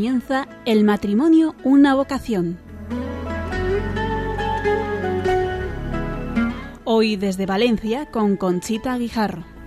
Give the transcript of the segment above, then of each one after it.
comienza El matrimonio, una vocación. Hoy desde Valencia con Conchita Guijarro.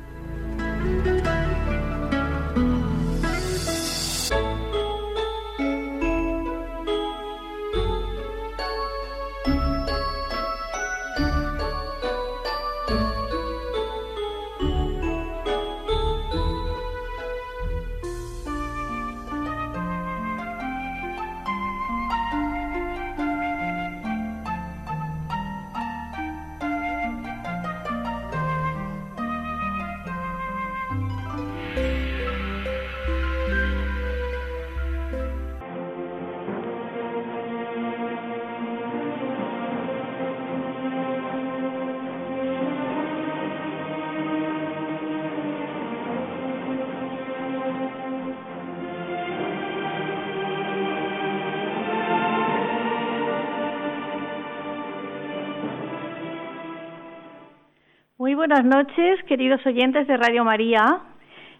Buenas noches, queridos oyentes de Radio María.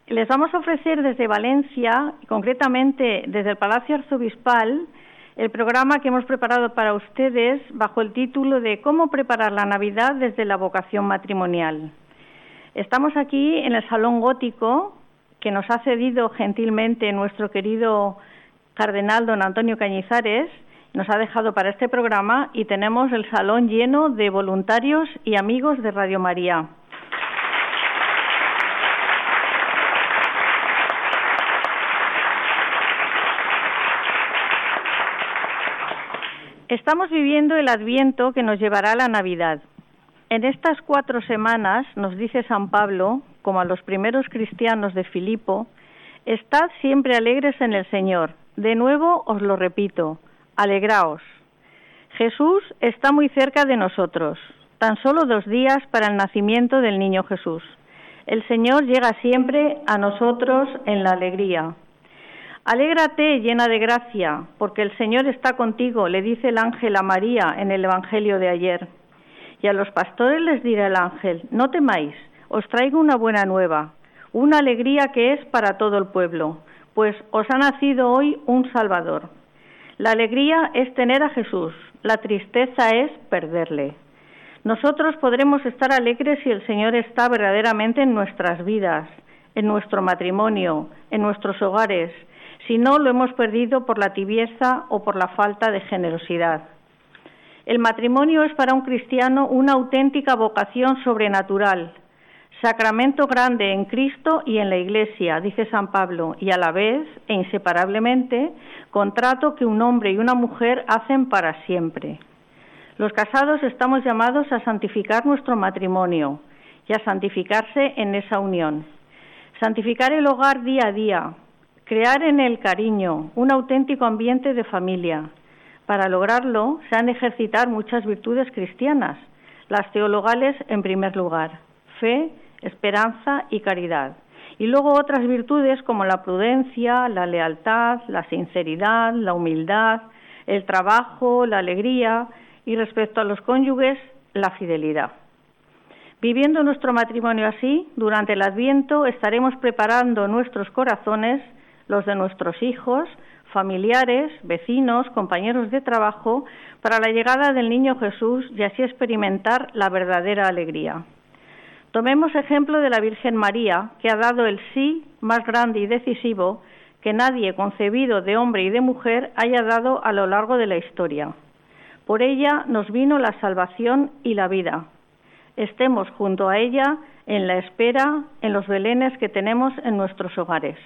Les vamos a ofrecer desde Valencia, concretamente desde el Palacio Arzobispal, el programa que hemos preparado para ustedes bajo el título de Cómo preparar la Navidad desde la vocación matrimonial. Estamos aquí en el Salón Gótico que nos ha cedido gentilmente nuestro querido cardenal don Antonio Cañizares nos ha dejado para este programa y tenemos el salón lleno de voluntarios y amigos de Radio María. Estamos viviendo el adviento que nos llevará a la Navidad. En estas cuatro semanas, nos dice San Pablo, como a los primeros cristianos de Filipo, estad siempre alegres en el Señor. De nuevo os lo repito, alegraos. Jesús está muy cerca de nosotros, tan solo dos días para el nacimiento del niño Jesús. El Señor llega siempre a nosotros en la alegría. Alégrate llena de gracia, porque el Señor está contigo, le dice el ángel a María en el Evangelio de ayer. Y a los pastores les dirá el ángel, no temáis, os traigo una buena nueva, una alegría que es para todo el pueblo, pues os ha nacido hoy un Salvador. La alegría es tener a Jesús, la tristeza es perderle. Nosotros podremos estar alegres si el Señor está verdaderamente en nuestras vidas, en nuestro matrimonio, en nuestros hogares, si no lo hemos perdido por la tibieza o por la falta de generosidad. El matrimonio es para un cristiano una auténtica vocación sobrenatural, sacramento grande en Cristo y en la Iglesia, dice San Pablo, y a la vez e inseparablemente contrato que un hombre y una mujer hacen para siempre. Los casados estamos llamados a santificar nuestro matrimonio y a santificarse en esa unión. Santificar el hogar día a día, crear en el cariño, un auténtico ambiente de familia. Para lograrlo se han de ejercitar muchas virtudes cristianas, las teologales en primer lugar, fe, esperanza y caridad y luego otras virtudes como la prudencia, la lealtad, la sinceridad, la humildad, el trabajo, la alegría y respecto a los cónyuges, la fidelidad. Viviendo nuestro matrimonio así, durante el Adviento estaremos preparando nuestros corazones, los de nuestros hijos, familiares, vecinos, compañeros de trabajo, para la llegada del Niño Jesús y así experimentar la verdadera alegría. Tomemos ejemplo de la Virgen María, que ha dado el sí más grande y decisivo que nadie concebido de hombre y de mujer haya dado a lo largo de la historia. Por ella nos vino la salvación y la vida. Estemos junto a ella en la espera, en los belenes que tenemos en nuestros hogares.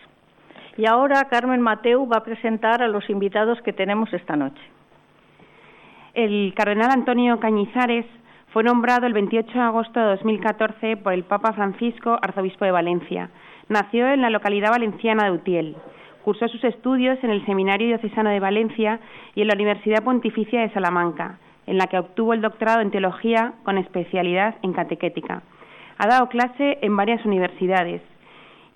Y ahora Carmen Mateu va a presentar a los invitados que tenemos esta noche. El cardenal Antonio Cañizares fue nombrado el 28 de agosto de 2014 por el Papa Francisco, arzobispo de Valencia. Nació en la localidad valenciana de Utiel. Cursó sus estudios en el Seminario Diocesano de Valencia y en la Universidad Pontificia de Salamanca, en la que obtuvo el doctorado en teología con especialidad en catequética. Ha dado clase en varias universidades,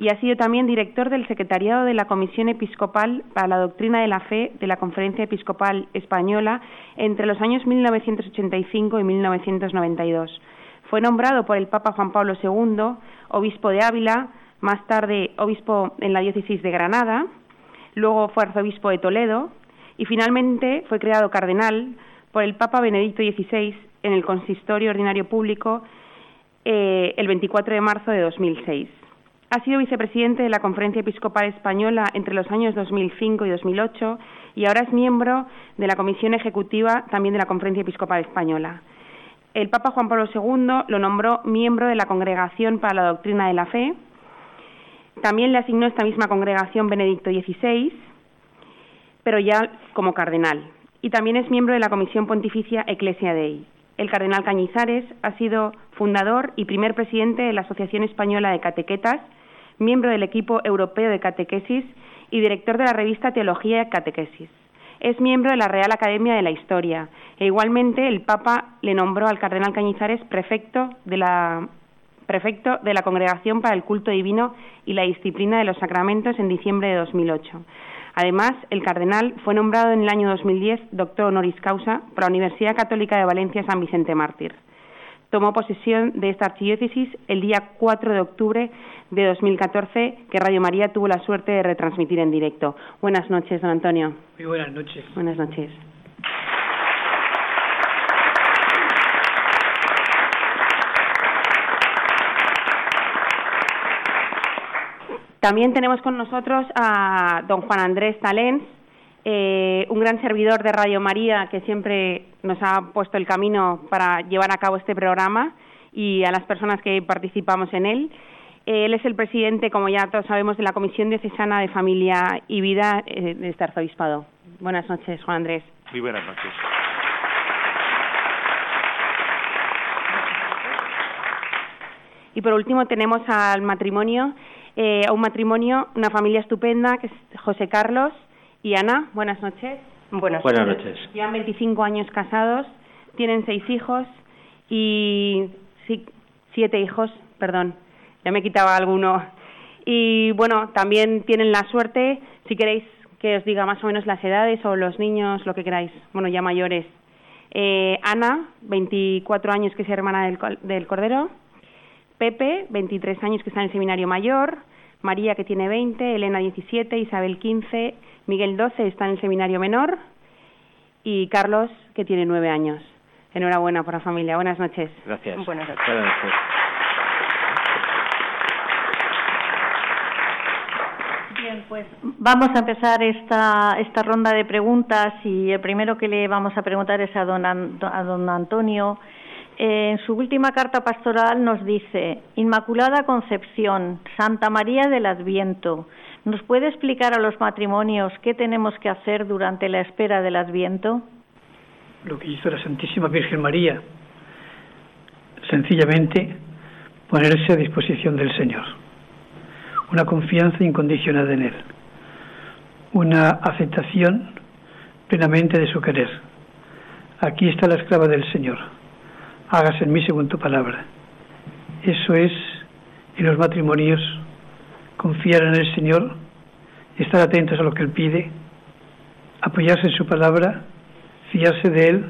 y ha sido también director del Secretariado de la Comisión Episcopal para la Doctrina de la Fe de la Conferencia Episcopal Española entre los años 1985 y 1992. Fue nombrado por el Papa Juan Pablo II obispo de Ávila, más tarde obispo en la diócesis de Granada. luego fue arzobispo de Toledo y finalmente fue creado cardenal por el Papa Benedicto XVI en el Consistorio Ordinario Público eh, el 24 de marzo de 2006. Ha sido vicepresidente de la Conferencia Episcopal Española entre los años 2005 y 2008 y ahora es miembro de la Comisión Ejecutiva también de la Conferencia Episcopal Española. El Papa Juan Pablo II lo nombró miembro de la Congregación para la Doctrina de la Fe. También le asignó esta misma congregación Benedicto XVI, pero ya como cardenal. Y también es miembro de la Comisión Pontificia Ecclesia Dei. El cardenal Cañizares ha sido fundador y primer presidente de la Asociación Española de Catequetas, miembro del equipo europeo de catequesis y director de la revista Teología y Catequesis. Es miembro de la Real Academia de la Historia e igualmente el Papa le nombró al cardenal Cañizares prefecto de la prefecto de la Congregación para el Culto Divino y la Disciplina de los Sacramentos en diciembre de 2008. Además, el cardenal fue nombrado en el año 2010 doctor honoris causa por la Universidad Católica de Valencia San Vicente Mártir tomó posesión de esta archidiócesis el día 4 de octubre de 2014, que Radio María tuvo la suerte de retransmitir en directo. Buenas noches, don Antonio. Muy buenas noches. Buenas noches. También tenemos con nosotros a don Juan Andrés Talens, eh, un gran servidor de Radio María que siempre nos ha puesto el camino para llevar a cabo este programa y a las personas que participamos en él. Él es el presidente, como ya todos sabemos, de la Comisión Diocesana de Familia y Vida eh, de este arzobispado. Buenas noches, Juan Andrés. Muy buenas noches. Y por último tenemos al matrimonio, eh, a un matrimonio, una familia estupenda, que es José Carlos y Ana, buenas noches. Buenas, buenas noches. Llevan 25 años casados, tienen seis hijos y sí, siete hijos, perdón, ya me quitaba alguno. Y bueno, también tienen la suerte, si queréis que os diga más o menos las edades o los niños, lo que queráis, bueno, ya mayores. Eh, Ana, 24 años que es hermana del, del Cordero. Pepe, 23 años que está en el seminario mayor. María, que tiene 20. Elena, 17. Isabel, 15. Miguel 12 está en el seminario menor y Carlos, que tiene nueve años. Enhorabuena por la familia. Buenas noches. Gracias. Buenas noches. Bien, pues vamos a empezar esta, esta ronda de preguntas y el primero que le vamos a preguntar es a don, a don Antonio. En su última carta pastoral nos dice, Inmaculada Concepción, Santa María del Adviento, ¿Nos puede explicar a los matrimonios qué tenemos que hacer durante la espera del Adviento? Lo que hizo la Santísima Virgen María, sencillamente ponerse a disposición del Señor, una confianza incondicionada en Él, una aceptación plenamente de su querer. Aquí está la esclava del Señor, hágase en mí según tu palabra. Eso es en los matrimonios confiar en el Señor, estar atentos a lo que Él pide, apoyarse en su palabra, fiarse de Él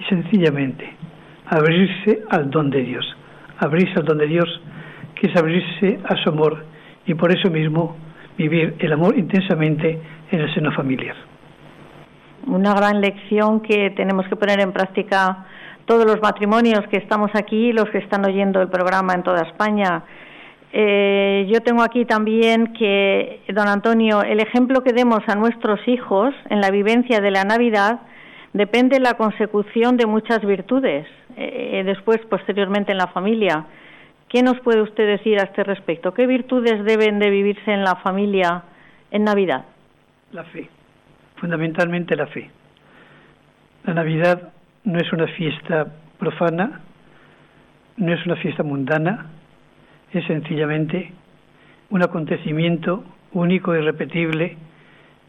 y sencillamente abrirse al don de Dios, abrirse al don de Dios, que es abrirse a su amor y por eso mismo vivir el amor intensamente en el seno familiar. Una gran lección que tenemos que poner en práctica todos los matrimonios que estamos aquí los que están oyendo el programa en toda España eh, yo tengo aquí también que, don Antonio, el ejemplo que demos a nuestros hijos en la vivencia de la Navidad depende de la consecución de muchas virtudes, eh, después, posteriormente, en la familia. ¿Qué nos puede usted decir a este respecto? ¿Qué virtudes deben de vivirse en la familia en Navidad? La fe, fundamentalmente la fe. La Navidad no es una fiesta profana, no es una fiesta mundana, es sencillamente un acontecimiento único y repetible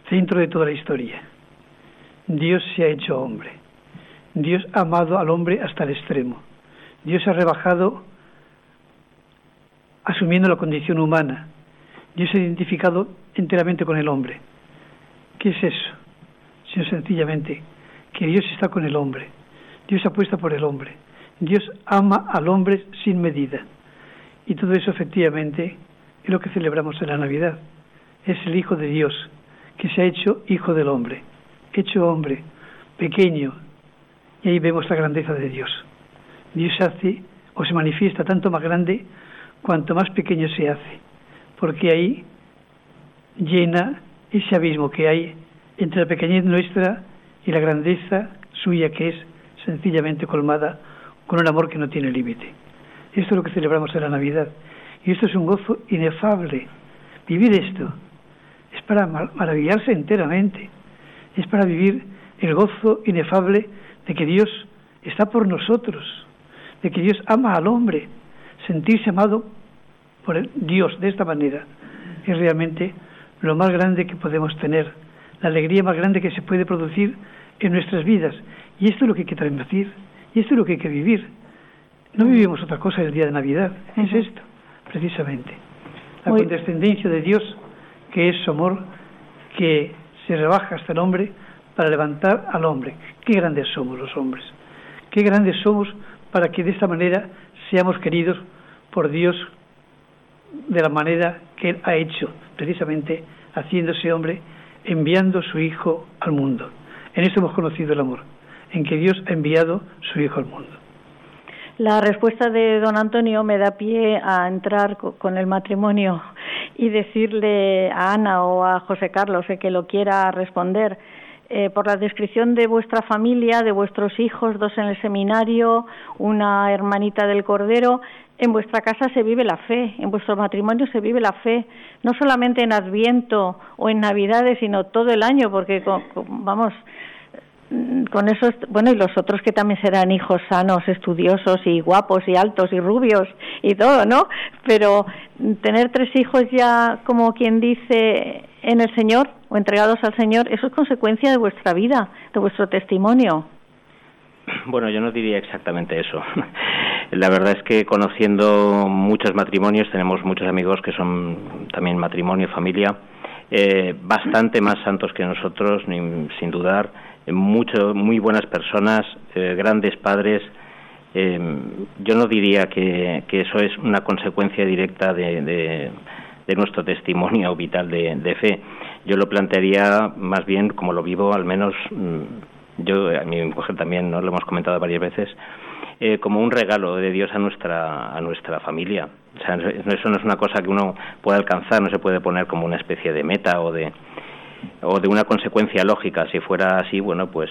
centro de toda la historia. Dios se ha hecho hombre. Dios ha amado al hombre hasta el extremo. Dios ha rebajado asumiendo la condición humana. Dios se ha identificado enteramente con el hombre. ¿Qué es eso? Sino sencillamente que Dios está con el hombre. Dios apuesta por el hombre. Dios ama al hombre sin medida. Y todo eso efectivamente es lo que celebramos en la Navidad. Es el Hijo de Dios, que se ha hecho hijo del hombre, hecho hombre, pequeño, y ahí vemos la grandeza de Dios. Dios hace o se manifiesta tanto más grande cuanto más pequeño se hace, porque ahí llena ese abismo que hay entre la pequeñez nuestra y la grandeza suya que es sencillamente colmada con un amor que no tiene límite. Esto es lo que celebramos en la Navidad. Y esto es un gozo inefable. Vivir esto es para maravillarse enteramente. Es para vivir el gozo inefable de que Dios está por nosotros, de que Dios ama al hombre. Sentirse amado por Dios de esta manera es realmente lo más grande que podemos tener, la alegría más grande que se puede producir en nuestras vidas. Y esto es lo que hay que transmitir, y esto es lo que hay que vivir. No vivimos otra cosa el día de Navidad, es esto, precisamente. La condescendencia de Dios, que es su amor, que se rebaja hasta el hombre para levantar al hombre. Qué grandes somos los hombres, qué grandes somos para que de esta manera seamos queridos por Dios de la manera que Él ha hecho, precisamente haciéndose hombre, enviando su Hijo al mundo. En esto hemos conocido el amor, en que Dios ha enviado su Hijo al mundo. La respuesta de don Antonio me da pie a entrar con el matrimonio y decirle a Ana o a José Carlos que lo quiera responder. Eh, por la descripción de vuestra familia, de vuestros hijos, dos en el seminario, una hermanita del Cordero, en vuestra casa se vive la fe, en vuestro matrimonio se vive la fe, no solamente en Adviento o en Navidades, sino todo el año, porque vamos, con eso, bueno, y los otros que también serán hijos sanos, estudiosos y guapos y altos y rubios y todo, ¿no? Pero tener tres hijos ya, como quien dice, en el Señor o entregados al Señor, eso es consecuencia de vuestra vida, de vuestro testimonio. Bueno, yo no diría exactamente eso. La verdad es que conociendo muchos matrimonios, tenemos muchos amigos que son también matrimonio, familia, eh, bastante más santos que nosotros, sin dudar, mucho, muy buenas personas, eh, grandes padres. Eh, yo no diría que, eso es una consecuencia directa de, nuestro testimonio vital de, fe. Yo lo plantearía más bien, como lo vivo, al menos mm, yo, a mi mujer también, ¿no? lo hemos comentado varias veces, eh, como un regalo de Dios a nuestra, a nuestra familia. O sea, eso no es una cosa que uno pueda alcanzar, no se puede poner como una especie de meta o de, o de una consecuencia lógica. Si fuera así, bueno, pues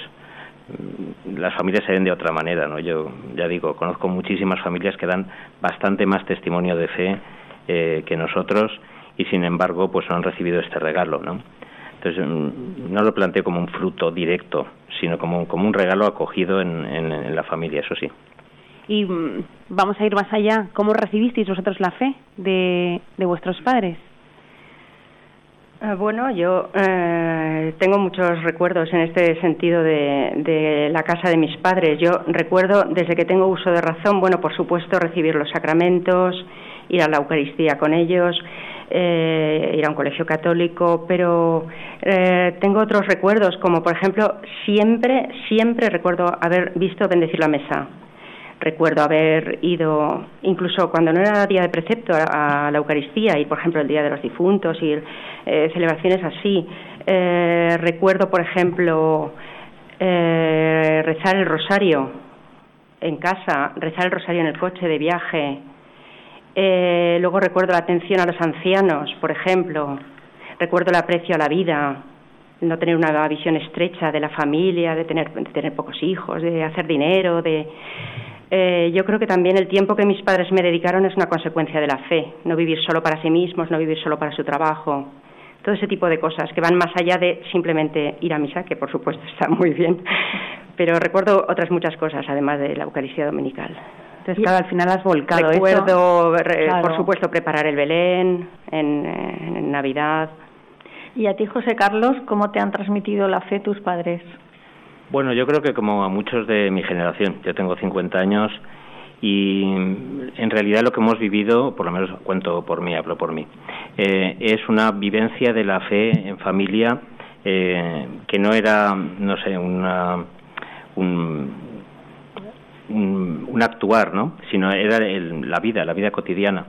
mm, las familias se ven de otra manera, ¿no? Yo ya digo, conozco muchísimas familias que dan bastante más testimonio de fe eh, que nosotros y sin embargo, pues no han recibido este regalo, ¿no? Entonces, mm, no lo planteo como un fruto directo, sino como, como un regalo acogido en, en, la familia, eso sí. Y mm, vamos a ir más allá. ¿Cómo recibisteis vosotros la fe de, de vuestros padres? Ah, bueno, yo eh, tengo muchos recuerdos en este sentido de, la casa de mis padres. Yo recuerdo desde que tengo uso de razón, bueno, por supuesto, recibir los sacramentos, ir a la Eucaristía con ellos, eh, ir a un colegio católico, pero eh, tengo otros recuerdos, como por ejemplo, siempre, siempre recuerdo haber visto bendecir la mesa recuerdo haber ido, incluso cuando no era día de precepto, a, la Eucaristía y, por ejemplo, el Día de los Difuntos y eh, celebraciones así. Eh, recuerdo, por ejemplo, eh, rezar el rosario en casa, rezar el rosario en el coche de viaje. Luego recuerdo la atención a los ancianos, por ejemplo. Recuerdo el aprecio a la vida, no tener una visión estrecha de la familia, de tener, de tener pocos hijos, de hacer dinero, de eh, yo creo que también el tiempo que mis padres me dedicaron es una consecuencia de la fe, no vivir solo para sí mismos, no vivir solo para su trabajo, todo ese tipo de cosas que van más allá de simplemente ir a misa, que por supuesto está muy bien, pero recuerdo otras muchas cosas además de la Eucaristía Dominical. Entonces, claro, al final has volcado Recuerdo, por supuesto, preparar el Belén en, en Navidad. ¿Y a ti, José Carlos, cómo te han transmitido la fe tus padres? Bueno, yo creo que como a muchos de mi generación, yo tengo 50 años y en realidad lo que hemos vivido, por lo menos cuento por mí, hablo por mí, eh, es una vivencia de la fe en familia eh, que no era, no sé, una, un, un, actuar, ¿no? Sino era la vida, la vida cotidiana.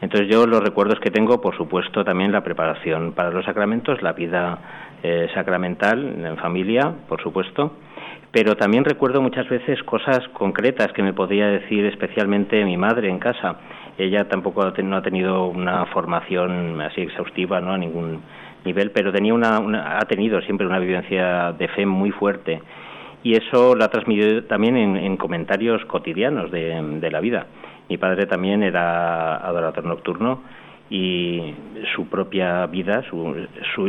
Entonces yo los recuerdos que tengo, por supuesto, también la preparación para los sacramentos, la vida eh, sacramental en familia, por supuesto, pero también recuerdo muchas veces cosas concretas que me podía decir especialmente mi madre en casa. Ella tampoco no ha tenido una formación así exhaustiva, ¿no? A ningún nivel, pero tenía una, ha tenido siempre una vivencia de fe muy fuerte y eso lo ha transmitido también en, comentarios cotidianos de, la vida. Mi padre también era adorador nocturno y su propia vida,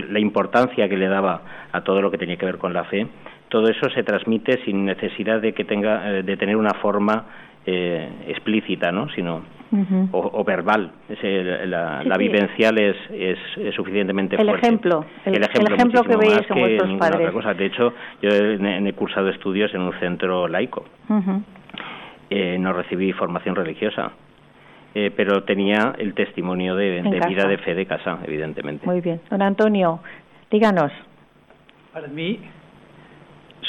la importancia que le daba a todo lo que tenía que ver con la fe, todo eso se transmite sin necesidad de que tenga eh, de tener una forma eh, explícita, ¿no? sino o, verbal. la, vivencial es, es, suficientemente el Ejemplo, el, ejemplo, que veis en vuestros padres. cosa. De hecho, yo he, cursado estudios en un centro laico. Eh, no recibí formación religiosa. Eh, pero tenía el testimonio de, de vida de fe de casa, evidentemente. Muy bien. Don Antonio, díganos. Para mí,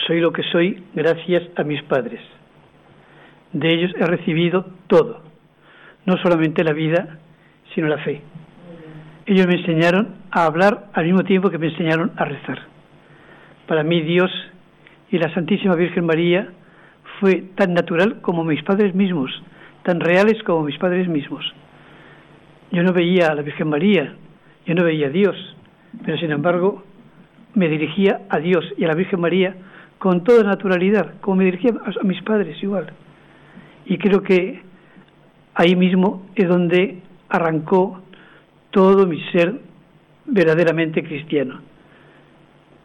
soy lo que soy gracias a mis padres. De ellos he recibido todo, no solamente la vida, sino la fe. Ellos me enseñaron a hablar al mismo tiempo que me enseñaron a rezar. Para mí Dios y la Santísima Virgen María fue tan natural como mis padres mismos, tan reales como mis padres mismos. Yo no veía a la Virgen María, yo no veía a Dios, pero sin embargo me dirigía a Dios y a la Virgen María con toda naturalidad, como me dirigía a mis padres igual. Y creo que ahí mismo es donde arrancó todo mi ser verdaderamente cristiano.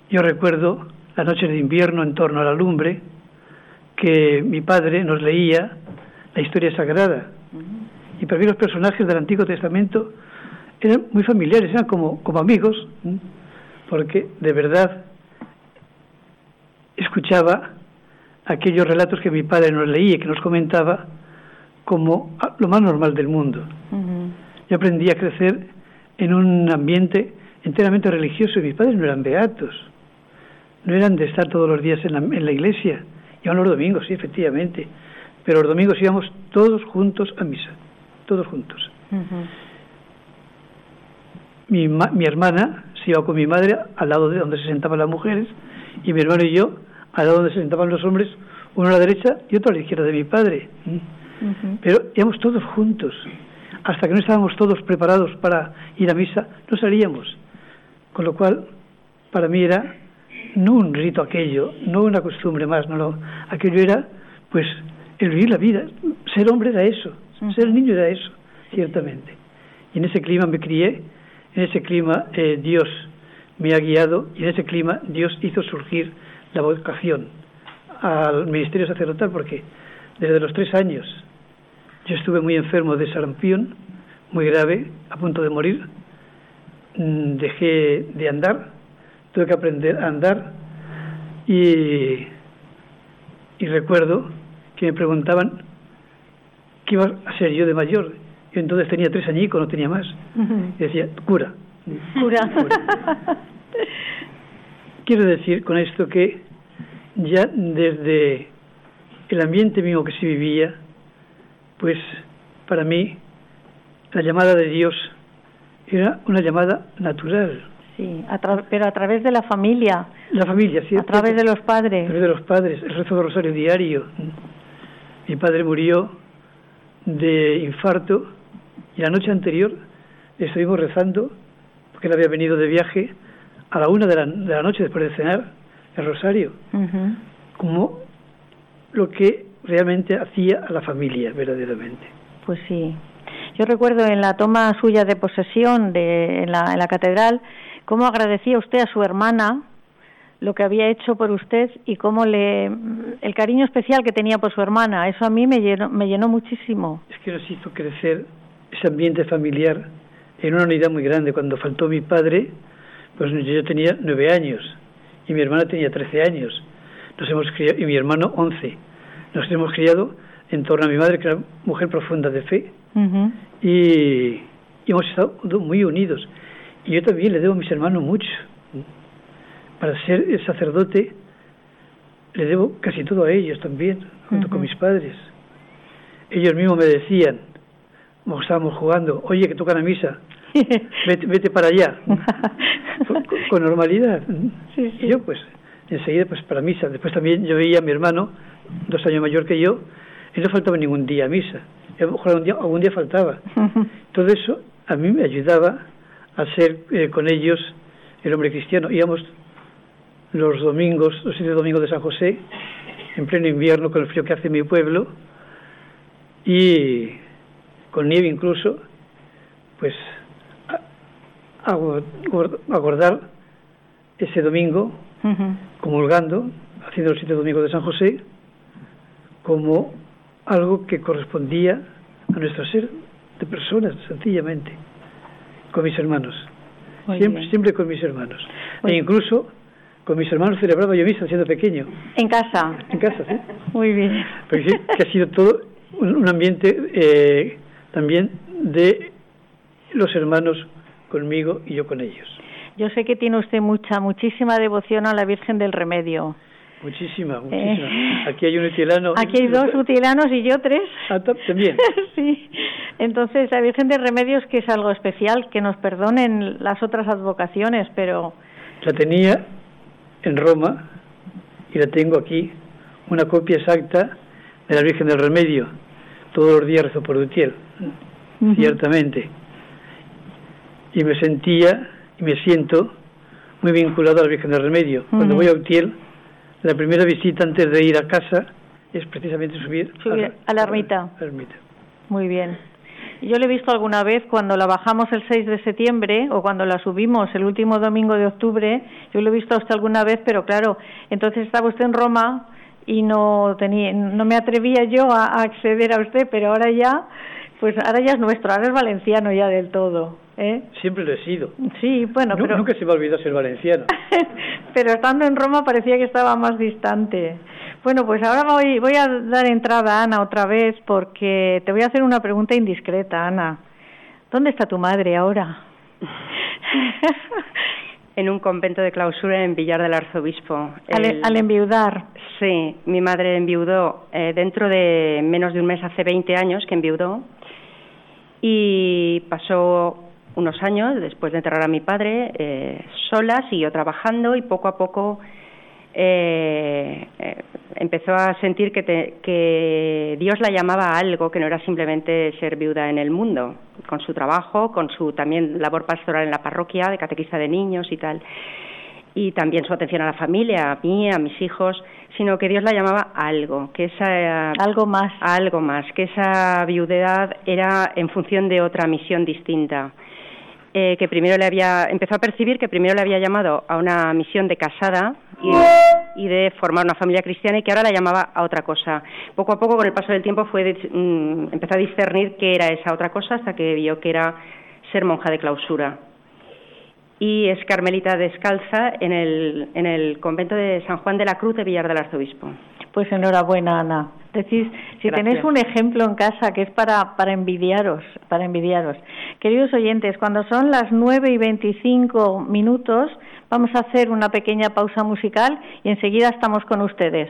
Yo recuerdo la noche de invierno en torno a la lumbre que mi padre nos leía la historia sagrada. Y para mí los personajes del Antiguo Testamento eran muy familiares, eran como, como amigos, porque de verdad escuchaba aquellos relatos que mi padre nos leía y que nos comentaba como lo más normal del mundo. Yo aprendí a crecer en un ambiente enteramente religioso y mis padres no eran beatos, no eran de estar todos los días en la, en la iglesia, iban los domingos, sí, efectivamente, pero los domingos íbamos todos juntos a misa, todos juntos. mi, mi hermana se iba con mi madre al lado de donde se sentaban las mujeres y mi hermano y yo al lado donde se sentaban los hombres, uno a la derecha y otro a la izquierda de mi padre. Pero íbamos todos juntos. Hasta que no estábamos todos preparados para ir a misa, no salíamos. Con lo cual, para mí era no un rito aquello, no una costumbre más, no, aquello era, pues, el vivir la vida. Ser hombre era eso, ser niño era eso, ciertamente. Y en ese clima me crié, en ese clima eh, Dios me ha guiado y en ese clima Dios hizo surgir la vocación al ministerio sacerdotal porque desde los tres años yo estuve muy enfermo de sarampión, muy grave, a punto de morir. Mm, dejé de andar, tuve que aprender a andar y, y recuerdo que me preguntaban qué iba a ser yo de mayor. Yo entonces tenía tres añicos, no tenía más. Y decía, cura. Cura. Quiero decir con esto que ya desde el ambiente mismo que se vivía, pues para mí la llamada de Dios era una llamada natural. Sí, pero a través de la familia. La familia, sí. A través de los padres. A través de los padres, el rezo del rosario diario. Mi padre murió de infarto y la noche anterior estuvimos rezando porque él había venido de viaje a la una de la, de la noche después de cenar el rosario, como lo que realmente hacía a la familia verdaderamente. Pues sí. Yo recuerdo en la toma suya de posesión de, en, la, en la catedral cómo agradecía usted a su hermana lo que había hecho por usted y cómo le el cariño especial que tenía por su hermana eso a mí me llenó me llenó muchísimo es que nos hizo crecer ese ambiente familiar en una unidad muy grande cuando faltó mi padre pues yo tenía nueve años y mi hermana tenía 13 años. Nos hemos criado, y mi hermano 11. Nos hemos criado en torno a mi madre, que era mujer profunda de fe, y, hemos estado muy unidos. Y yo también le debo a mis hermanos mucho. Para ser el sacerdote, le debo casi todo a ellos también, junto con mis padres. Ellos mismos me decían, estábamos jugando, oye, que tocan la misa, vete, para allá, con, normalidad. Y yo, pues, enseguida, pues, para misa. Después también yo veía a mi hermano, dos años mayor que yo, y no faltaba ningún día a misa. A lo mejor algún día, algún día faltaba. Todo eso a mí me ayudaba a ser eh, con ellos el hombre cristiano. Íbamos los domingos, los siete domingos de San José, en pleno invierno con el frío que hace mi pueblo, y con nieve incluso, pues acordar ese domingo, comulgando, haciendo los siete domingos de San José, como algo que correspondía a nuestro ser de personas, sencillamente, con mis hermanos. siempre, siempre con mis hermanos. E incluso con mis hermanos celebraba yo misa siendo pequeño. ¿En casa? En casa, sí. Muy bien. Porque sí, que ha sido todo un, ambiente eh, también de los hermanos conmigo y yo con ellos. Yo sé que tiene usted mucha, muchísima devoción a la Virgen del Remedio. Muchísima, muchísima. Eh, aquí hay un utilano. Aquí hay dos utilanos y yo tres. Ah, también. sí. Entonces, la Virgen de Remedios, que es algo especial, que nos perdonen las otras advocaciones, pero. La tenía en Roma y la tengo aquí, una copia exacta de la Virgen del Remedio. Todos los días rezo por Utiel, ciertamente. Y me sentía y me siento muy vinculado a la Virgen del Remedio. Cuando voy a Utiel la primera visita antes de ir a casa es precisamente subir, a, la, ermita. Muy bien. Yo le he visto alguna vez cuando la bajamos el 6 de septiembre o cuando la subimos el último domingo de octubre. Yo lo he visto a usted alguna vez, pero claro, entonces estaba usted en Roma y no tenía, no me atrevía yo a acceder a usted, pero ahora ya, pues ahora ya es nuestro, ahora es valenciano ya del todo. ¿Eh? Siempre lo he sido. Sí, bueno, pero... Nunca se me olvidó ser valenciano. pero estando en Roma parecía que estaba más distante. Bueno, pues ahora voy, voy a dar entrada a Ana otra vez porque te voy a hacer una pregunta indiscreta, Ana. ¿Dónde está tu madre ahora? en un convento de clausura en Villar del Arzobispo. Al, enviudar. Sí, mi madre enviudó eh, dentro de menos de un mes, hace 20 años que enviudó, y pasó unos años, después de enterrar a mi padre, eh, sola, siguió trabajando y poco a poco eh, eh, empezó a sentir que, que Dios la llamaba a algo que no era simplemente ser viuda en el mundo, con su trabajo, con su también labor pastoral en la parroquia, de catequista de niños y tal, y también su atención a la familia, a mí, a mis hijos, sino que Dios la llamaba a algo, que esa algo más, algo más, que esa viudedad era en función de otra misión distinta eh, que primero le había empezó a percibir que primero le había llamado a una misión de casada y, de formar una familia cristiana y que ahora la llamaba a otra cosa. Poco a poco, con el paso del tiempo, fue mm, empezó a discernir qué era esa otra cosa hasta que vio que era ser monja de clausura. Y es carmelita descalza en el, en el convento de San Juan de la Cruz de Villar del Arzobispo. Pues enhorabuena, Ana. Decís, si tenéis un ejemplo en casa que es para, para envidiaros, para envidiaros. Queridos oyentes, cuando son las nueve y veinticinco minutos, vamos a hacer una pequeña pausa musical y enseguida estamos con ustedes.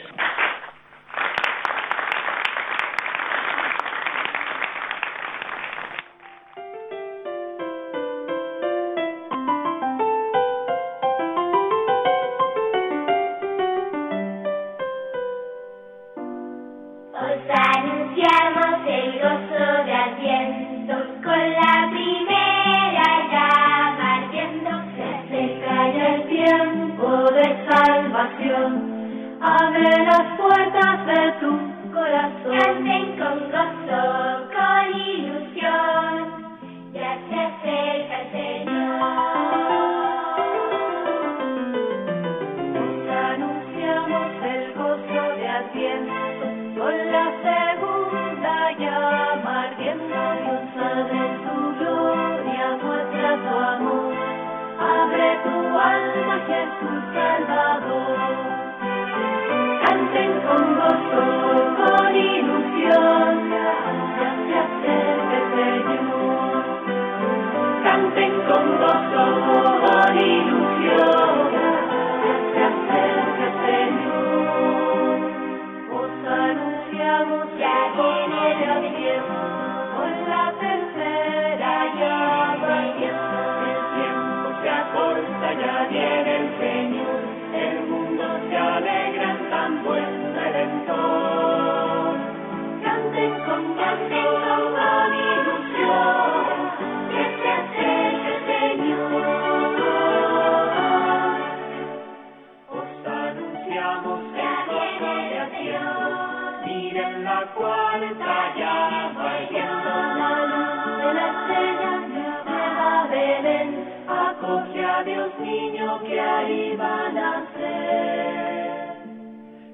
A Dios niño que ahí va a nacer.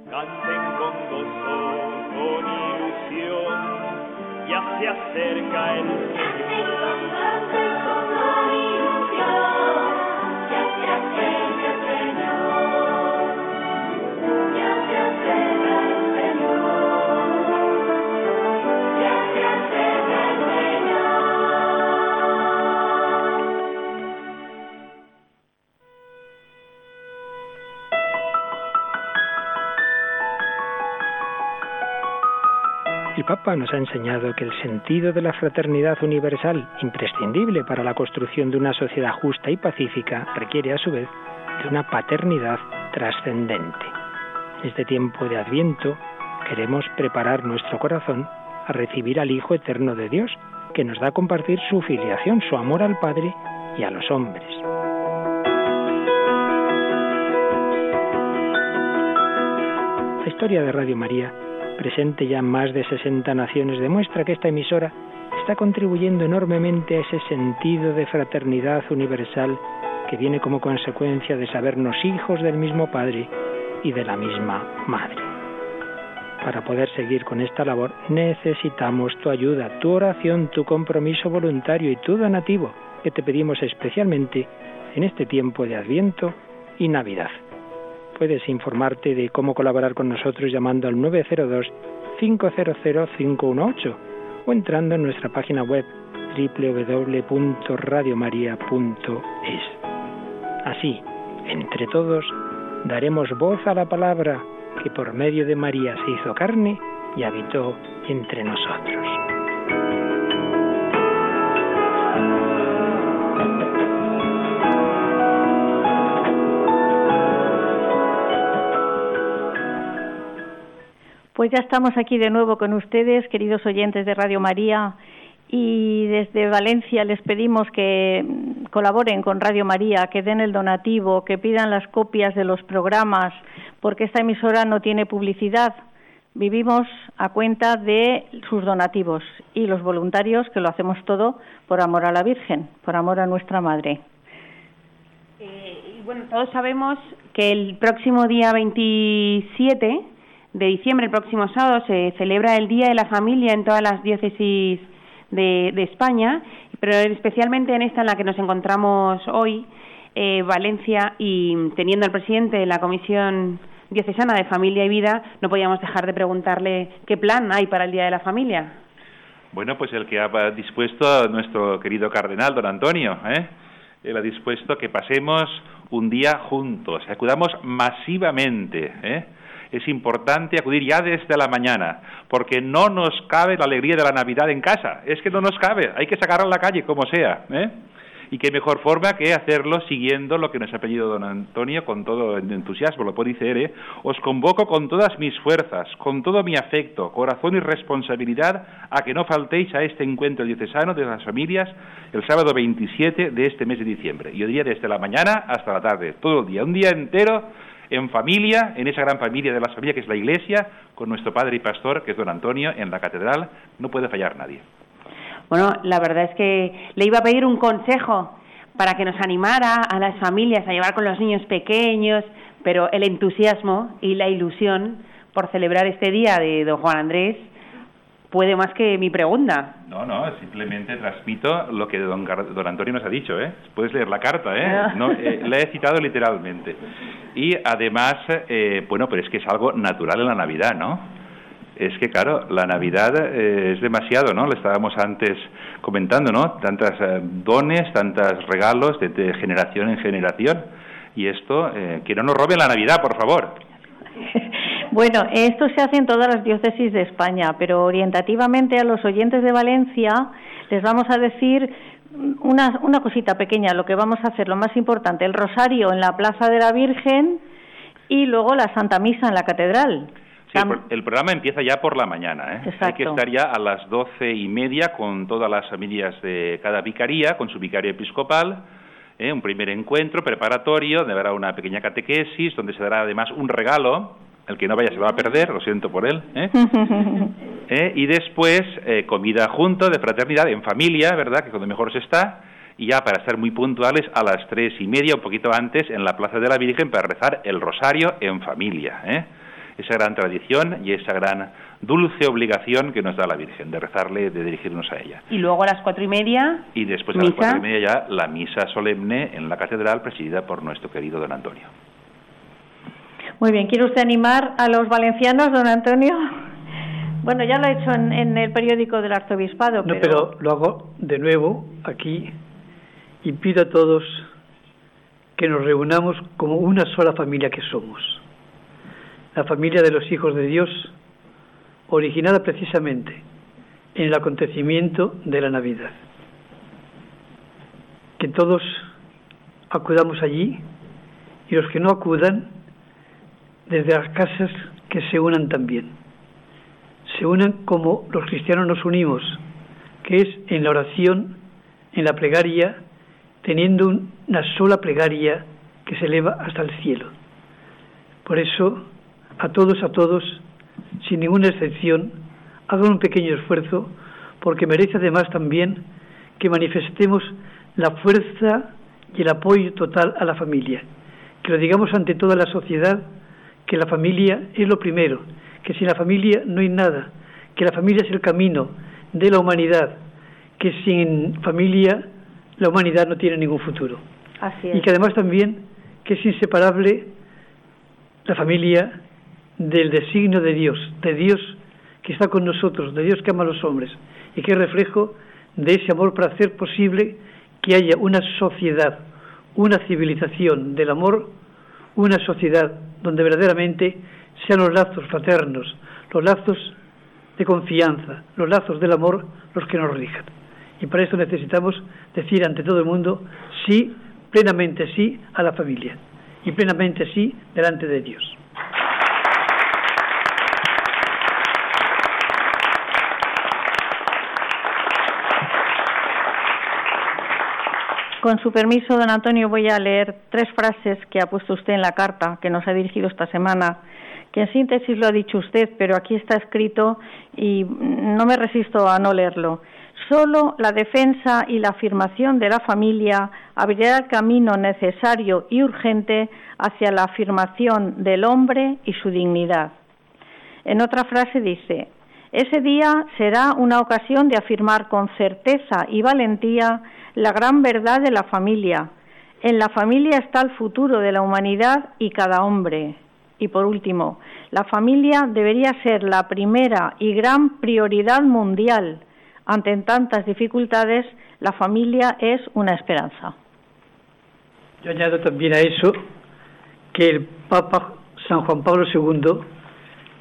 Canten con gozo, con ilusión, ya se acerca el Señor. Papa nos ha enseñado que el sentido de la fraternidad universal, imprescindible para la construcción de una sociedad justa y pacífica, requiere a su vez de una paternidad trascendente. En este tiempo de Adviento queremos preparar nuestro corazón a recibir al Hijo Eterno de Dios, que nos da a compartir su filiación, su amor al Padre y a los hombres. La historia de Radio María presente ya en más de 60 naciones, demuestra que esta emisora está contribuyendo enormemente a ese sentido de fraternidad universal que viene como consecuencia de sabernos hijos del mismo Padre y de la misma Madre. Para poder seguir con esta labor necesitamos tu ayuda, tu oración, tu compromiso voluntario y tu donativo, que te pedimos especialmente en este tiempo de Adviento y Navidad. Puedes informarte de cómo colaborar con nosotros llamando al 902-500-518 o entrando en nuestra página web www.radiomaria.es. Así, entre todos, daremos voz a la palabra que por medio de María se hizo carne y habitó entre nosotros. Pues ya estamos aquí de nuevo con ustedes, queridos oyentes de Radio María, y desde Valencia les pedimos que colaboren con Radio María, que den el donativo, que pidan las copias de los programas, porque esta emisora no tiene publicidad. Vivimos a cuenta de sus donativos y los voluntarios que lo hacemos todo por amor a la Virgen, por amor a nuestra Madre. Eh, y bueno, todos sabemos que el próximo día 27 de diciembre, el próximo sábado, se celebra el Día de la Familia en todas las diócesis de, España, pero especialmente en esta en la que nos encontramos hoy, eh, Valencia, y teniendo al presidente de la Comisión Diocesana de Familia y Vida, no podíamos dejar de preguntarle qué plan hay para el Día de la Familia. Bueno, pues el que ha dispuesto nuestro querido cardenal, don Antonio, ¿eh? Él ha dispuesto que pasemos un día juntos, acudamos masivamente, ¿eh? Es importante acudir ya desde la mañana, porque no nos cabe la alegría de la Navidad en casa, es que no nos cabe, hay que sacarla a la calle como sea, ¿eh? Y qué mejor forma que hacerlo siguiendo lo que nos ha pedido don Antonio con todo el entusiasmo, lo puede decir, ¿eh? Os convoco con todas mis fuerzas, con todo mi afecto, corazón y responsabilidad a que no faltéis a este encuentro diocesano de las familias el sábado 27 de este mes de diciembre. Yo diría desde la mañana hasta la tarde, todo el día, un día entero en familia, en esa gran familia de la familia que es la Iglesia, con nuestro padre y pastor, que es don Antonio, en la catedral, no puede fallar nadie. Bueno, la verdad es que le iba a pedir un consejo para que nos animara a las familias a llevar con los niños pequeños, pero el entusiasmo y la ilusión por celebrar este día de don Juan Andrés puede más que mi pregunta. No, no, simplemente transmito lo que don, don Antonio nos ha dicho, ¿eh? Puedes leer la carta, ¿eh? Ah. No, eh, la he citado literalmente. Y además, eh, bueno, pero es que es algo natural en la Navidad, ¿no? Es que, claro, la Navidad eh, es demasiado, ¿no? Le estábamos antes comentando, ¿no? Tantas dones, tantos regalos de, de, generación en generación. Y esto, que no nos roben la Navidad, por favor. Bueno, esto se hace en todas las diócesis de España, pero orientativamente a los oyentes de Valencia les vamos a decir una, una cosita pequeña, lo que vamos a hacer, lo más importante, el rosario en la Plaza de la Virgen y luego la Santa Misa en la Catedral. Sí, el, programa empieza ya por la mañana. ¿eh? Hay que estar ya a las doce y media con todas las familias de cada vicaría, con su vicario episcopal. ¿eh? Un primer encuentro preparatorio, donde habrá una pequeña catequesis, donde se dará además un regalo el que no vaya se va a perder, lo siento por él. ¿eh? ¿Eh? Y después eh, comida junto, de fraternidad, en familia, ¿verdad? Que cuando mejor se está. Y ya para estar muy puntuales, a las tres y media, un poquito antes, en la Plaza de la Virgen para rezar el rosario en familia. ¿eh? Esa gran tradición y esa gran dulce obligación que nos da la Virgen, de rezarle, de dirigirnos a ella. Y luego a las cuatro y media. Y después a las cuatro y media ya la misa solemne en la catedral presidida por nuestro querido don Antonio. Muy bien, ¿quiere usted animar a los valencianos, don Antonio? Bueno, ya lo he hecho en, en el periódico del arzobispado. No, pero lo hago de nuevo aquí y pido a todos que nos reunamos como una sola familia que somos. La familia de los hijos de Dios, originada precisamente en el acontecimiento de la Navidad. Que todos acudamos allí y los que no acudan, desde las casas, que se unan también. Se unan como los cristianos nos unimos, que es en la oración, en la plegaria, teniendo una sola plegaria que se eleva hasta el cielo. Por eso, a todos, a todos, sin ninguna excepción, hagan un pequeño esfuerzo, porque merece además también que manifestemos la fuerza y el apoyo total a la familia, que lo digamos ante toda la sociedad, que la familia es lo primero, que sin la familia no hay nada, que la familia es el camino de la humanidad, que sin familia la humanidad no tiene ningún futuro. Así Y que además también que es inseparable la familia del designio de Dios, de Dios que está con nosotros, de Dios que ama a los hombres y que es reflejo de ese amor para hacer posible que haya una sociedad, una civilización del amor, una sociedad donde verdaderamente sean los lazos fraternos, los lazos de confianza, los lazos del amor los que nos rijan. Y para eso necesitamos decir ante todo el mundo sí, plenamente sí a la familia y plenamente sí delante de Dios. Con su permiso, don Antonio, voy a leer tres frases que ha puesto usted en la carta que nos ha dirigido esta semana, que en síntesis lo ha dicho usted, pero aquí está escrito y no me resisto a no leerlo. Solo la defensa y la afirmación de la familia abrirá el camino necesario y urgente hacia la afirmación del hombre y su dignidad. En otra frase dice, ese día será una ocasión de afirmar con certeza y valentía la gran verdad de la familia. En la familia está el futuro de la humanidad y cada hombre. Y por último, la familia debería ser la primera y gran prioridad mundial. Ante tantas dificultades, la familia es una esperanza. Yo añado también a eso que el Papa San Juan Pablo II,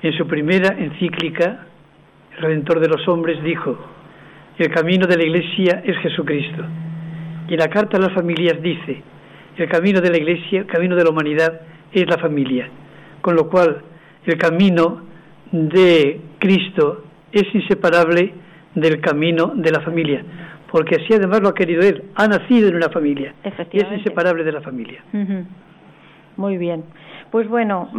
en su primera encíclica, el Redentor de los Hombres, dijo, el camino de la Iglesia es Jesucristo. Y en la carta a las familias dice, el camino de la Iglesia, el camino de la humanidad es la familia. Con lo cual, el camino de Cristo es inseparable del camino de la familia, porque así además lo ha querido Él, ha nacido en una familia y es inseparable de la familia. Muy bien. Pues bueno,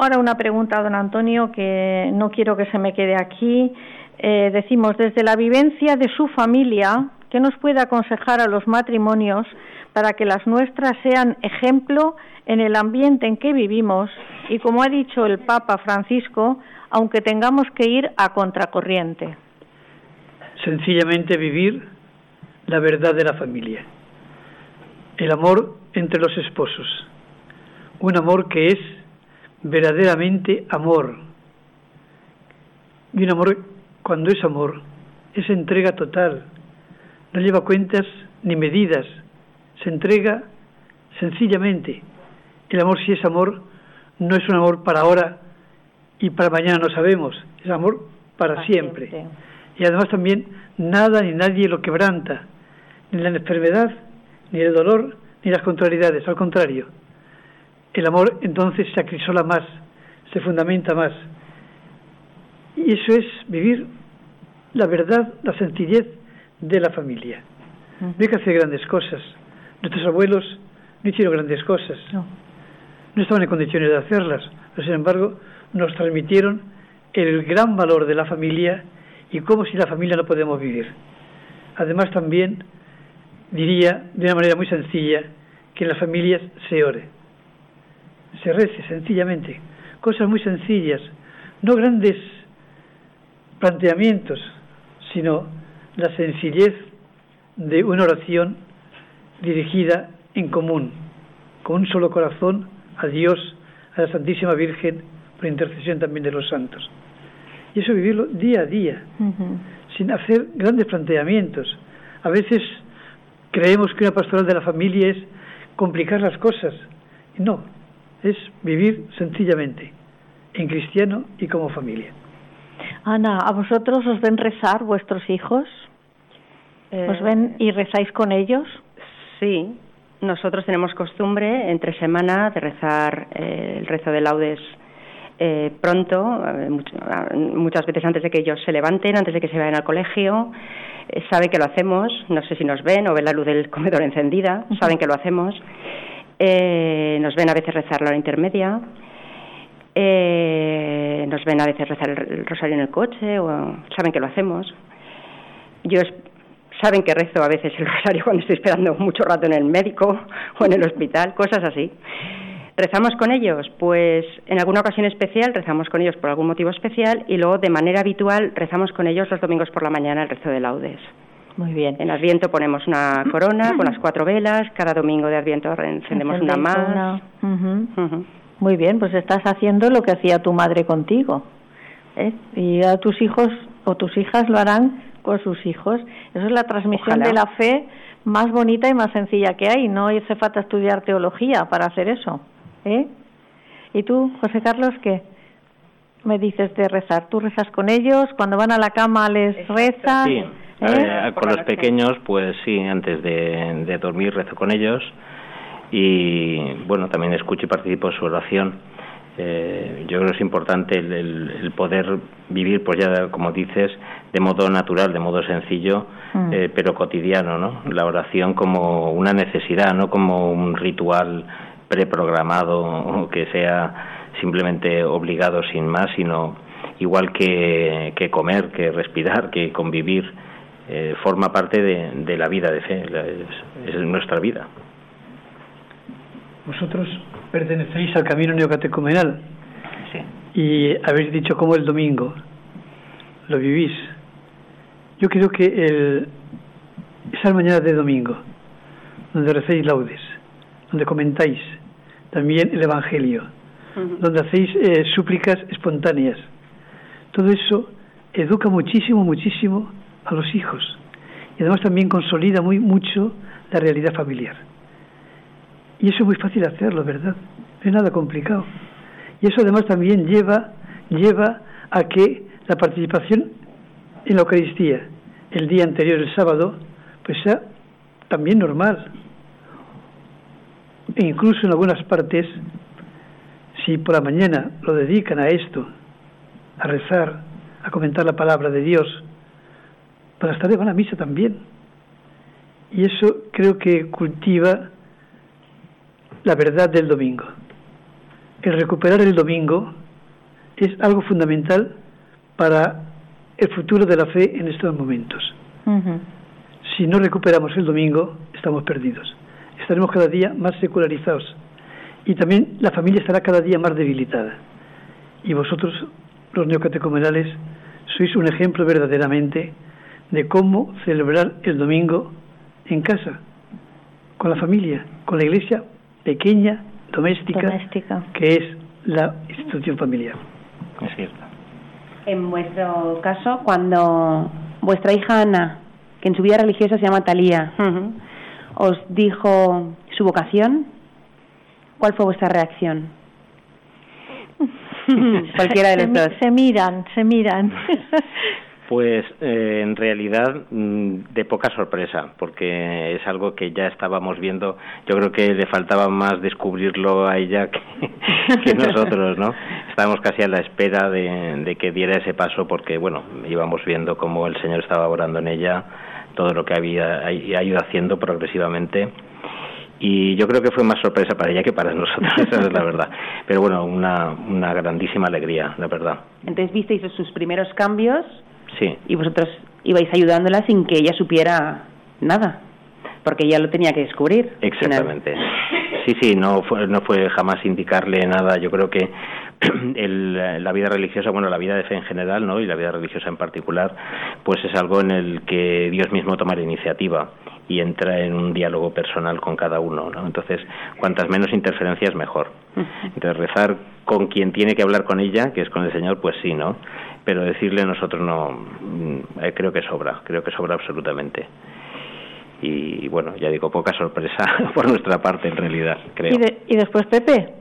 ahora una pregunta, don Antonio, que no quiero que se me quede aquí. Eh, decimos, desde la vivencia de su familia, ¿qué nos puede aconsejar a los matrimonios para que las nuestras sean ejemplo en el ambiente en que vivimos y, como ha dicho el Papa Francisco, aunque tengamos que ir a contracorriente? Sencillamente vivir la verdad de la familia, el amor entre los esposos, un amor que es verdaderamente amor, y un amor, cuando es amor, es entrega total, no lleva cuentas ni medidas, se entrega sencillamente. El amor, si es amor, no es un amor para ahora y para mañana no sabemos, es amor para siempre. Y además también nada ni nadie lo quebranta, ni la enfermedad, ni el dolor, ni las contrariedades, al contrario. El amor entonces se acrisola más, se fundamenta más. Y eso es vivir la verdad, la sencillez de la familia. No hay que hacer grandes cosas. Nuestros abuelos no hicieron grandes cosas. No. estaban en condiciones de hacerlas. pero sin embargo nos transmitieron el gran valor de la familia y cómo sin la familia no podemos vivir. Además también diría de una manera muy sencilla que en las familias se ore, se rece sencillamente, cosas muy sencillas, no grandes planteamientos, sino la sencillez de una oración dirigida en común, con un solo corazón a Dios, a la Santísima Virgen, por intercesión también de los santos. Y eso vivirlo día a día, sin hacer grandes planteamientos. A veces creemos que una pastoral de la familia es complicar las cosas. No, es vivir sencillamente, en cristiano y como familia. Ana, ¿a vosotros os ven rezar vuestros hijos? ¿Os Eh, ven y rezáis con ellos? Sí, nosotros tenemos costumbre entre semana de rezar eh, el rezo de laudes eh, pronto, eh, ah, muchas veces antes de que ellos se levanten, antes de que se vayan al colegio. Eh, saben que lo hacemos, no sé si nos ven o ven la luz del comedor encendida, saben que lo hacemos. Eh, nos ven a veces rezar la hora intermedia. Eh, nos ven a veces rezar el, rosario en el coche o saben que lo hacemos. Yo saben que rezo a veces el rosario cuando estoy esperando mucho rato en el médico o en el hospital, cosas así. ¿Rezamos con ellos? Pues en alguna ocasión especial rezamos con ellos por algún motivo especial y luego de manera habitual rezamos con ellos los domingos por la mañana el rezo de laudes. Muy bien. En Adviento ponemos una corona con las cuatro velas, cada domingo de Adviento encendemos una más. una. Ujú. Ujú. Muy bien, pues estás haciendo lo que hacía tu madre contigo. ¿eh? Y a tus hijos o tus hijas lo harán con sus hijos. Eso es la transmisión Ojalá. de la fe más bonita y más sencilla que hay. No hace falta estudiar teología para hacer eso. ¿eh? ¿Y tú, José Carlos, qué? Me dices de rezar. ¿Tú rezas con ellos? Cuando van a la cama les rezas. Sí, ¿eh? eh, con los pequeños, pues sí, antes de, de dormir rezo con ellos y bueno, también escucho y participo en su oración. Eh, yo creo que es importante el, el- el poder vivir, pues ya como dices, de modo natural, de modo sencillo, Mm. eh, pero cotidiano, ¿no? La oración como una necesidad, no como un ritual preprogramado o que sea simplemente obligado sin más, sino igual que, que comer, que respirar, que convivir, eh, forma parte de, de la vida de fe, es, es nuestra vida. Vosotros pertenecéis al camino neocatecumenal y habéis dicho cómo el domingo lo vivís. Yo creo que el, esas mañanas de domingo, donde recéis laudes, donde comentáis también el Evangelio, donde hacéis eh, súplicas espontáneas, todo eso educa muchísimo, muchísimo a los hijos y además también consolida muy mucho la realidad familiar. Y eso es muy fácil hacerlo, ¿verdad? No es nada complicado. Y eso además también lleva, lleva a que la participación en la Eucaristía el día anterior, el sábado, pues sea también normal. E incluso en algunas partes, si por la mañana lo dedican a esto, a rezar, a comentar la palabra de Dios, por las tardes van a misa también. Y eso creo que cultiva la verdad del domingo. El recuperar el domingo es algo fundamental para el futuro de la fe en estos momentos. Si no recuperamos el domingo, estamos perdidos. Estaremos cada día más secularizados y también la familia estará cada día más debilitada. Y vosotros, los neocatecumenales, sois un ejemplo verdaderamente de cómo celebrar el domingo en casa, con la familia, con la iglesia pequeña, doméstica, Doméstica. que es la institución familiar. Es cierto. En vuestro caso, cuando vuestra hija Ana, que en su vida religiosa se llama Talía, os dijo su vocación, ¿cuál fue vuestra reacción? Cualquiera de los dos. se miran, se miran. Pues eh, en realidad mm, de poca sorpresa, porque es algo que ya estábamos viendo. Yo creo que le faltaba más descubrirlo a ella que, que nosotros, ¿no? Estábamos casi a la espera de, de que diera ese paso, porque bueno, íbamos viendo cómo el Señor estaba orando en ella, todo lo que había ha ido haciendo progresivamente. Y yo creo que fue más sorpresa para ella que para nosotros, esa es la verdad. Pero bueno, una, una grandísima alegría, la verdad. Entonces visteis sus primeros cambios Sí, y vosotros ibais ayudándola sin que ella supiera nada, porque ella lo tenía que descubrir. exactamente. Sí, sí, no fue, no fue jamás indicarle nada. Yo creo que el- la vida religiosa, bueno, la vida de fe en general, ¿no? Y la vida religiosa en particular, pues es algo en el que Dios mismo toma la iniciativa y entra en un diálogo personal con cada uno, ¿no? Entonces, cuantas menos interferencias, mejor. Entonces, rezar con quien tiene que hablar con ella, que es con el Señor, pues sí, ¿no? Pero decirle a nosotros no, mm, eh, creo que sobra, creo que sobra absolutamente. Y bueno, ya digo, poca sorpresa por nuestra parte en realidad, creo. Y, de- y después Pepe.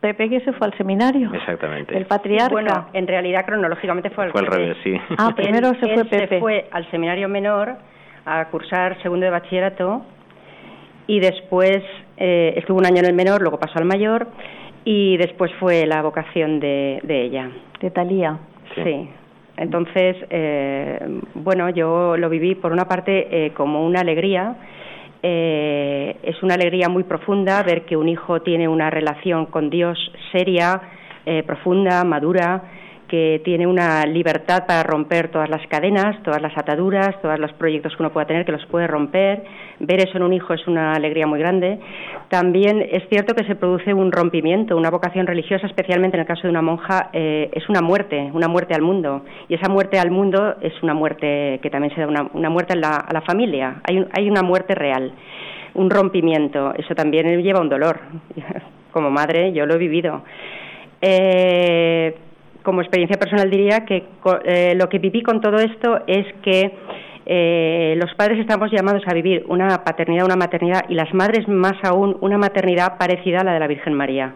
Pepe que se fue al seminario. Exactamente. El patriarca. Bueno, en realidad cronológicamente fue al Fue al revés, sí. Ah, primero Él- se fue él Pepe. fue al seminario menor a cursar segundo de bachillerato y después eh, estuvo un año en el menor, luego pasó al mayor y después fue la vocación de, de ella. De Talía. Sí. Entonces, eh, bueno, yo lo viví por una parte eh, como una alegría. Eh, es una alegría muy profunda ver que un hijo tiene una relación con Dios seria, eh, profunda, madura, que tiene una libertad para romper todas las cadenas, todas las ataduras, todos los proyectos que uno pueda tener, que los puede romper. Ver eso en un hijo es una alegría muy grande. También es cierto que se produce un rompimiento, una vocación religiosa, especialmente en el caso de una monja, eh, es una muerte, una muerte al mundo. Y esa muerte al mundo es una muerte que también se da una, una muerte a la, a la familia. Hay, hay una muerte real, un rompimiento. Eso también lleva un dolor. Como madre, yo lo he vivido. Eh, como experiencia personal diría que eh, lo que viví con todo esto es que eh, los padres estamos llamados a vivir una paternidad, una maternidad y las madres más aún una maternidad parecida a la de la Virgen María,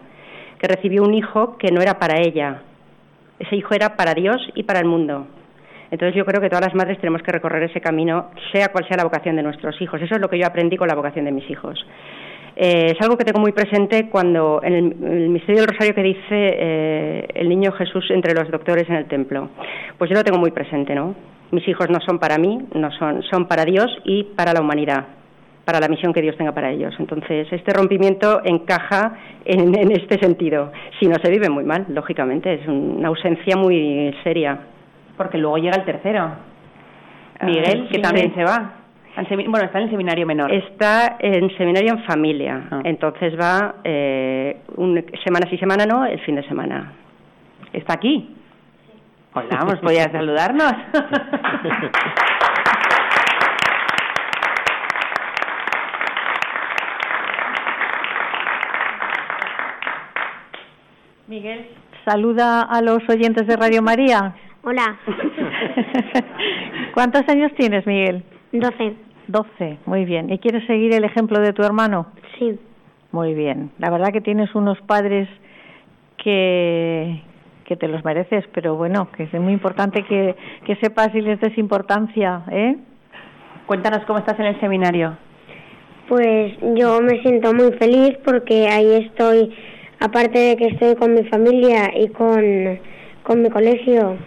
que recibió un hijo que no era para ella, ese hijo era para Dios y para el mundo. Entonces yo creo que todas las madres tenemos que recorrer ese camino, sea cual sea la vocación de nuestros hijos. Eso es lo que yo aprendí con la vocación de mis hijos. Eh, es algo que tengo muy presente cuando en el, en el misterio del rosario que dice eh, el niño Jesús entre los doctores en el templo. Pues yo lo tengo muy presente, ¿no? Mis hijos no son para mí, no son, son para Dios y para la humanidad, para la misión que Dios tenga para ellos. Entonces, este rompimiento encaja en, en este sentido. Si no se vive muy mal, lógicamente, es una ausencia muy seria. Porque luego llega el tercero, Miguel, Ah, que sí. también se va. Bueno, está en el seminario menor. Está en seminario en familia, Ah. entonces va eh, un, semana sí, semana no, el fin de semana. ¿Está aquí? Hola, vamos, voy a saludarnos. Miguel, saluda a los oyentes de Radio María. Hola, ¿Cuántos años tienes, Miguel? 12. 12, muy bien. ¿Y quieres seguir el ejemplo de tu hermano? Sí, Muy bien. La verdad que tienes unos padres que, que te los mereces, pero bueno, que es muy importante que, que sepas y les des importancia, ¿eh? Cuéntanos cómo estás en el seminario. pues yo me siento muy feliz porque ahí estoy, aparte de que estoy con mi familia y con, con mi colegio,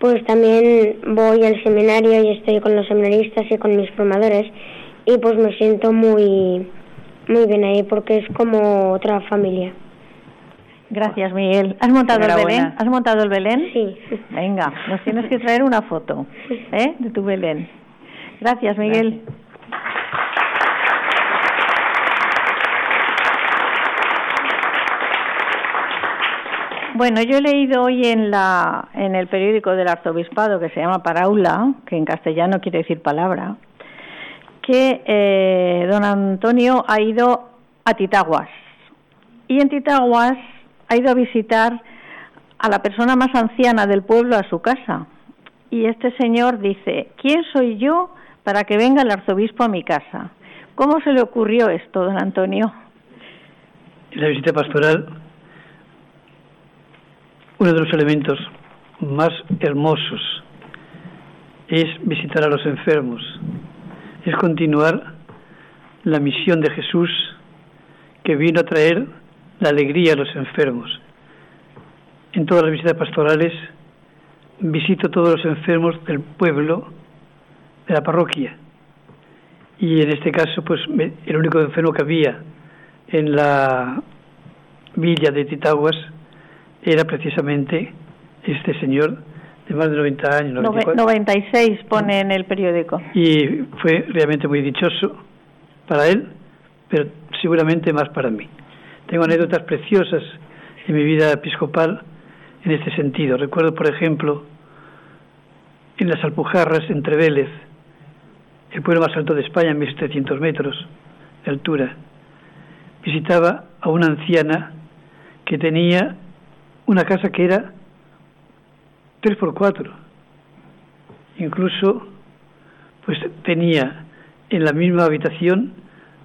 pues también voy al seminario y estoy con los seminaristas y con mis formadores y pues me siento muy, muy bien ahí porque es como otra familia. Gracias, Miguel. ¿Has montado el. Belén? ¿Has montado el Belén? Sí. Venga, nos tienes que traer una foto, ¿eh? De tu Belén. Gracias, Miguel. Bueno, yo he leído hoy en la en el periódico del arzobispado que se llama Paraula, que en castellano quiere decir palabra, que eh, don Antonio ha ido a Titaguas y en Titaguas ha ido a visitar a la persona más anciana del pueblo a su casa. Y este señor dice, ¿quién soy yo para que venga el arzobispo a mi casa? ¿Cómo se le ocurrió esto, don Antonio? La visita pastoral, uno de los elementos más hermosos es visitar a los enfermos, es continuar la misión de Jesús que vino a traer la alegría a los enfermos. En todas las visitas pastorales visito todos los enfermos del pueblo, de la parroquia. Y en este caso, pues el único enfermo que había en la villa de Titaguas era precisamente este señor de más de 90 años. 94, 96 pone en el periódico. Y fue realmente muy dichoso para él, pero seguramente más para mí. Tengo anécdotas preciosas en mi vida episcopal en este sentido. Recuerdo, por ejemplo, en las Alpujarras, entre Vélez, el pueblo más alto de España, en 1700 metros de altura, visitaba a una anciana que tenía una casa que era tres por cuatro. Incluso, pues tenía en la misma habitación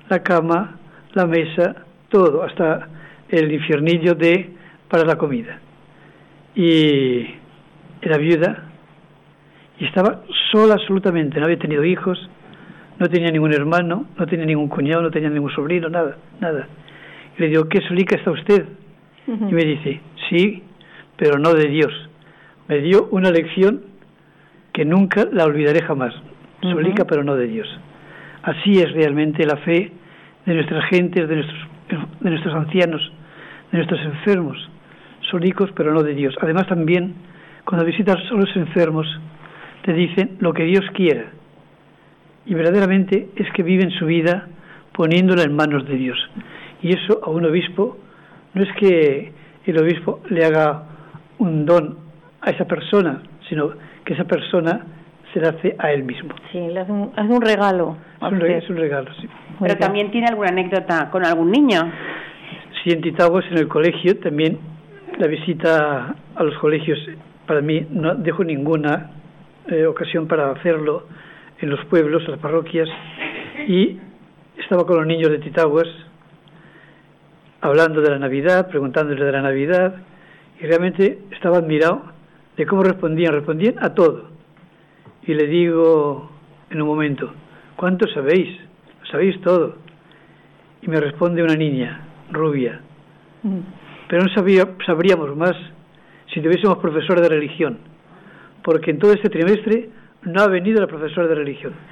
la cama, la mesa, todo, hasta el infiernillo de para la comida. Y era viuda y estaba sola absolutamente, no había tenido hijos, no tenía ningún hermano, no tenía ningún cuñado, no tenía ningún sobrino, nada, nada. Y le digo, ¿qué solica está usted? Y me dice, sí, pero no de Dios. Me dio una lección que nunca la olvidaré jamás. Solica, pero no de Dios. Así es realmente la fe de nuestras gentes, de nuestros, de nuestros ancianos, de nuestros enfermos. Solicos, pero no de Dios. Además también, cuando visitas a los enfermos, te dicen lo que Dios quiera. Y verdaderamente es que viven su vida poniéndola en manos de Dios. Y eso a un obispo no es que el obispo le haga un don a esa persona, sino que esa persona se la hace a él mismo. Sí, le hace un, hace un regalo. Es un, re, es un, regalo, sí. Pero también tiene alguna anécdota con algún niño. Sí, en Titaguas, en el colegio, también la visita a los colegios, para mí no dejo ninguna eh, ocasión para hacerlo en los pueblos, en las parroquias, y estaba con los niños de Titaguas hablando de la Navidad, preguntándoles de la Navidad, y realmente estaba admirado de cómo respondían, respondían a todo. Y le digo en un momento, ¿cuánto sabéis? Sabéis todo. Y me responde una niña, rubia, pero no sabía, sabríamos más si tuviésemos profesor de religión, porque en todo este trimestre no ha venido la profesora de religión.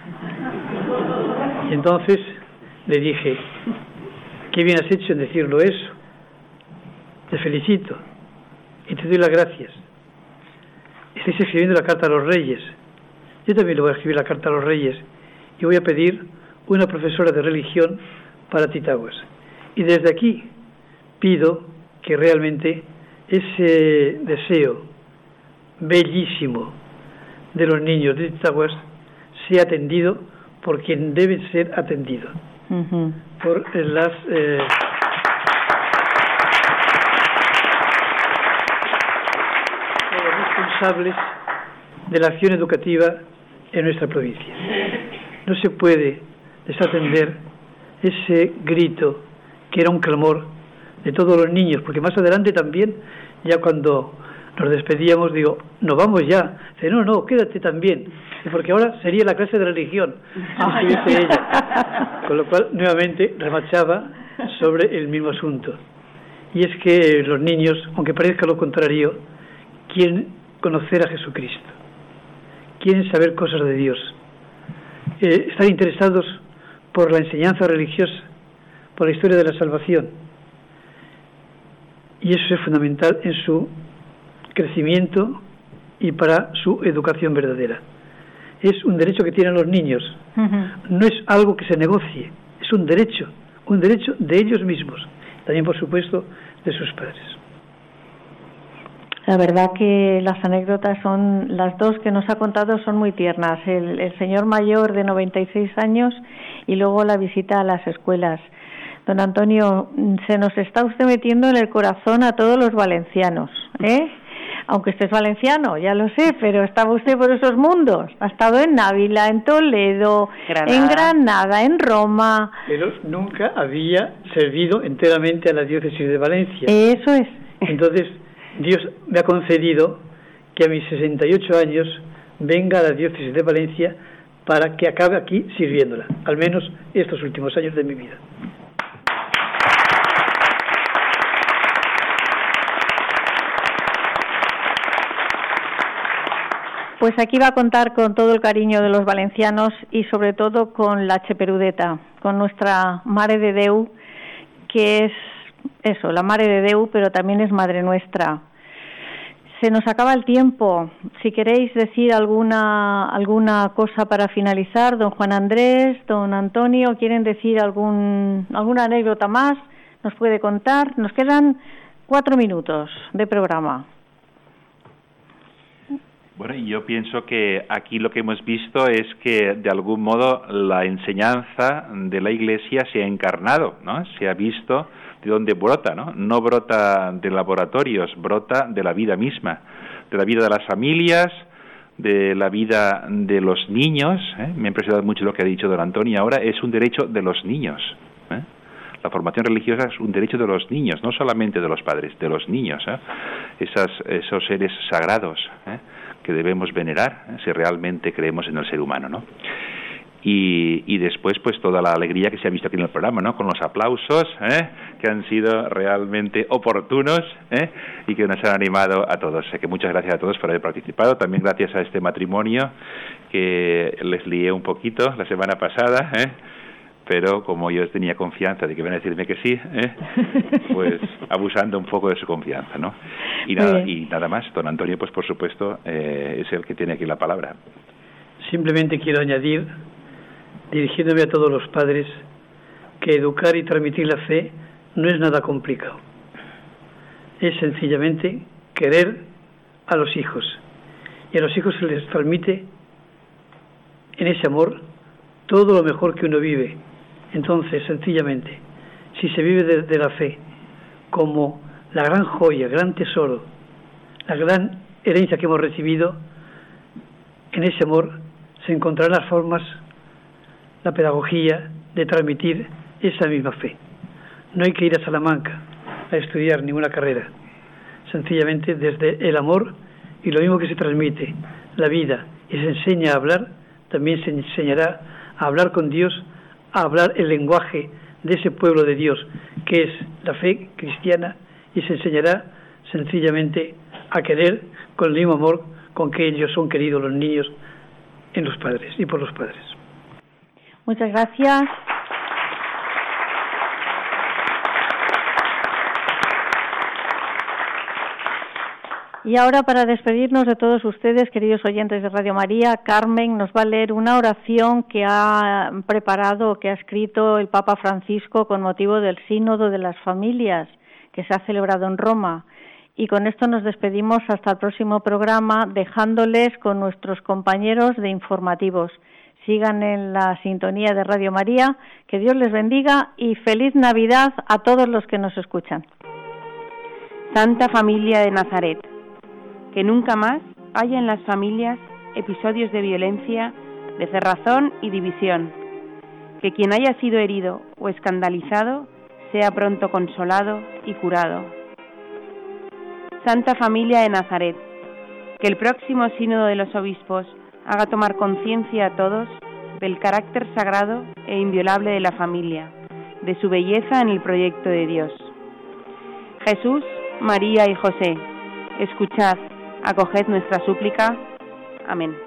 Y entonces le dije, qué bien has hecho en decirlo eso. Te felicito y te doy las gracias. Estáis escribiendo la carta a los reyes. Yo también le voy a escribir la carta a los reyes y voy a pedir una profesora de religión para Titaguas. Y desde aquí pido que realmente ese deseo bellísimo de los niños de Titaguas sea atendido por quien debe ser atendido. Uh -huh. Por las eh, responsables de la acción educativa en nuestra provincia. No se puede desatender ese grito que era un clamor de todos los niños, porque más adelante también, ya cuando nos despedíamos, digo, nos vamos ya. Dice, no, no, quédate también, porque ahora sería la clase de religión, si estuviese ella. Con lo cual, nuevamente, remachaba sobre el mismo asunto. Y es que los niños, aunque parezca lo contrario, quieren conocer a Jesucristo, quieren saber cosas de Dios, eh, están interesados por la enseñanza religiosa, por la historia de la salvación. Y eso es fundamental en su crecimiento y para su educación verdadera. Es un derecho que tienen los niños, uh -huh. no es algo que se negocie, es un derecho, un derecho de ellos mismos, también por supuesto de sus padres. La verdad que las anécdotas son, las dos que nos ha contado son muy tiernas. El, el señor mayor de 96 años y luego la visita a las escuelas. Don Antonio, se nos está usted metiendo en el corazón a todos los valencianos, ¿eh? Aunque usted es valenciano, ya lo sé, pero estaba usted por esos mundos. Ha estado en Ávila, en Toledo, Granada. en Granada, en Roma. Pero nunca había servido enteramente a la diócesis de Valencia. Eso es. Entonces, Dios me ha concedido que a mis 68 años venga a la diócesis de Valencia para que acabe aquí sirviéndola, al menos estos últimos años de mi vida. Pues aquí va a contar con todo el cariño de los valencianos y sobre todo con la Cheperudeta, con nuestra Mare de Deu, que es eso, la Madre de Deu, pero también es Madre nuestra. Se nos acaba el tiempo. Si queréis decir alguna alguna cosa para finalizar, don Juan Andrés, don Antonio, quieren decir algún alguna anécdota más, nos puede contar. Nos quedan cuatro minutos de programa. Bueno, yo pienso que aquí lo que hemos visto es que de algún modo la enseñanza de la Iglesia se ha encarnado, ¿no? Se ha visto de dónde brota, ¿no? No brota de laboratorios, brota de la vida misma, de la vida de las familias, de la vida de los niños. ¿eh? Me ha impresionado mucho lo que ha dicho don Antonio ahora, es un derecho de los niños. ¿eh? La formación religiosa es un derecho de los niños, no solamente de los padres, de los niños. ¿eh? Esas, esos seres sagrados. Que debemos venerar ¿eh? si realmente creemos en el ser humano, ¿no? Y, después pues toda la alegría que se ha visto aquí en el programa, ¿no? Con los aplausos ¿eh? que han sido realmente oportunos ¿eh? y que nos han animado a todos. Así que muchas gracias a todos por haber participado. También gracias a este matrimonio que les lié un poquito la semana pasada. ¿eh? Pero como yo tenía confianza de que iban a decirme que sí, ¿eh? pues abusando un poco de su confianza, ¿no? Y nada, y nada más, don Antonio, pues por supuesto, eh, es el que tiene aquí la palabra. Simplemente quiero añadir, dirigiéndome a todos los padres, que educar y transmitir la fe no es nada complicado. Es sencillamente querer a los hijos. Y a los hijos se les transmite en ese amor todo lo mejor que uno vive, entonces, sencillamente, si se vive de, la fe como la gran joya, gran tesoro, la gran herencia que hemos recibido, en ese amor se encontrarán las formas, la pedagogía de transmitir esa misma fe. No hay que ir a Salamanca a estudiar ninguna carrera. Sencillamente desde el amor y lo mismo que se transmite, la vida, y se enseña a hablar, también se enseñará a hablar con Dios a hablar el lenguaje de ese pueblo de Dios, que es la fe cristiana, y se enseñará sencillamente a querer con el mismo amor con que ellos son queridos los niños en los padres y por los padres. Muchas gracias. Y ahora para despedirnos de todos ustedes, queridos oyentes de Radio María, Carmen nos va a leer una oración que ha preparado, que ha escrito el Papa Francisco con motivo del Sínodo de las Familias que se ha celebrado en Roma. Y con esto nos despedimos hasta el próximo programa, dejándoles con nuestros compañeros de informativos. Sigan en la sintonía de Radio María, que Dios les bendiga y feliz Navidad a todos los que nos escuchan. Santa Familia de Nazaret que nunca más haya en las familias episodios de violencia, de cerrazón y división, que quien haya sido herido o escandalizado sea pronto consolado y curado. Santa Familia de Nazaret, que el próximo sínodo de los obispos haga tomar conciencia a todos del carácter sagrado e inviolable de la familia, de su belleza en el proyecto de Dios. Jesús, María y José, escuchad acoged nuestra súplica. Amén.